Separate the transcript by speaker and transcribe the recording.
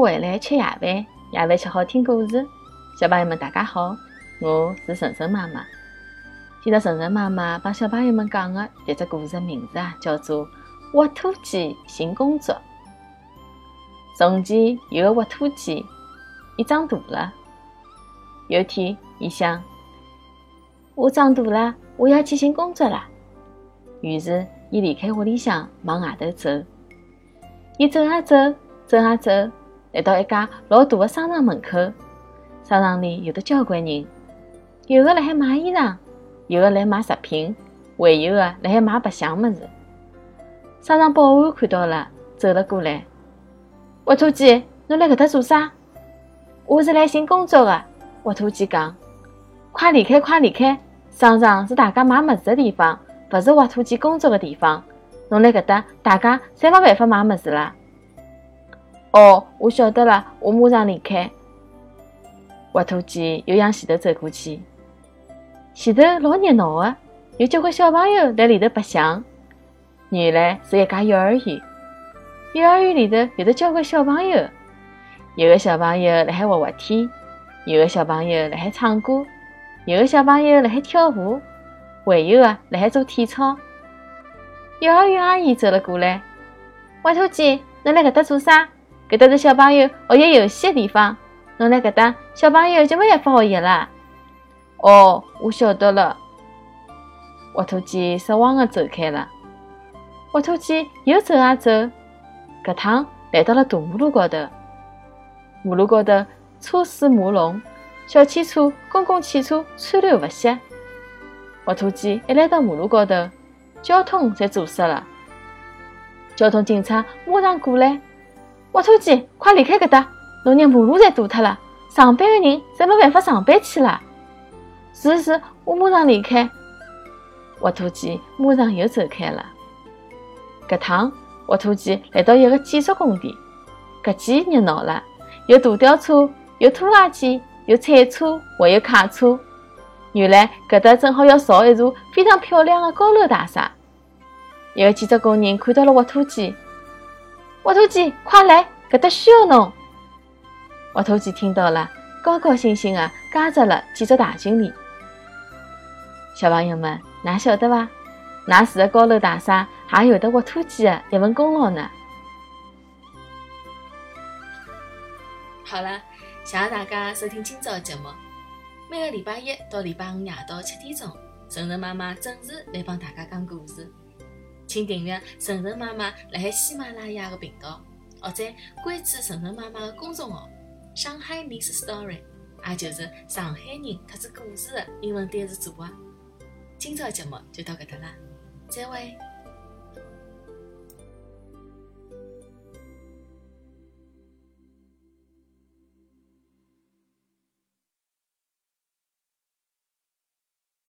Speaker 1: 回来吃夜饭，夜饭吃好听故事。小朋友们，大家好，我是晨晨妈妈。今朝晨晨妈妈帮小朋友们讲的迭只故事的名字啊，叫做《挖土机寻工作》。从前有个挖土机，伊长大了。有天，伊想：我长大了，我要去寻工作了。于是，伊离开屋里向，往外头走。伊走啊走。走啊走，来到一家老大的商场门口。商场里有的交关人，有的辣海买衣裳，有的辣买食品，还有的辣海买白相物事。商场保安看到了，走了过来。挖土机，侬辣搿搭做啥？我是来寻工作的。挖土机讲：“快离开，快离开！商场是大家买物事的地方，勿是挖土机工作的地方。侬辣搿搭，大家侪没办法买物事了。”哦，我晓得了，我马上离开。挖土机又向前头走过去，前头老热闹的，有交关小朋友在里头白相。原来是一家幼儿园，幼儿园里头有的交关小朋友，有的小朋友辣海滑滑梯，有的小朋友辣海唱歌，有的小朋友辣海跳舞，还有的辣海做体操。幼儿园阿姨走了过来，挖土机，侬辣搿搭做啥？搿搭是小朋友学习游戏的地方，侬来搿搭，小朋友就没办法学习了。哦，我晓得了。挖土机失望地走开了。挖土机又走啊走，搿趟来到了大马路高头。马路高头车水马龙，小汽车、公共汽车川流不息。挖土机一来到马路高头，交通侪阻塞了。交通警察马上过来。挖土机，快离开搿搭！侬让马路侪堵脱了，上班的人侪没办法上班去了。是是，我马上离开。挖土机马上又走开了。搿趟挖土机来到一个建筑工地，搿记热闹了，有大吊车，有拖拉机，有铲车，还有卡车。原来搿搭正好要造一座非常漂亮的高楼大厦。一个建筑工人看到了挖土机。挖土机，快来！搿搭需要侬。挖土机听到了，高高兴兴地加入了建筑大军里。小朋友们，㑚晓得伐？㑚住的高楼大厦也有的挖土机的一份功劳呢。
Speaker 2: 好了，谢谢大家收听今朝的节目。每个礼拜一到礼拜五夜到七点钟，晨晨妈妈准时来帮大家讲故事。请订阅晨晨妈妈辣海喜马拉雅的频道，或者关注晨晨妈妈的公众号“上海 Miss Story”，也就是上海人特指故事的英文单词组合。今朝节目就到搿搭啦，再会。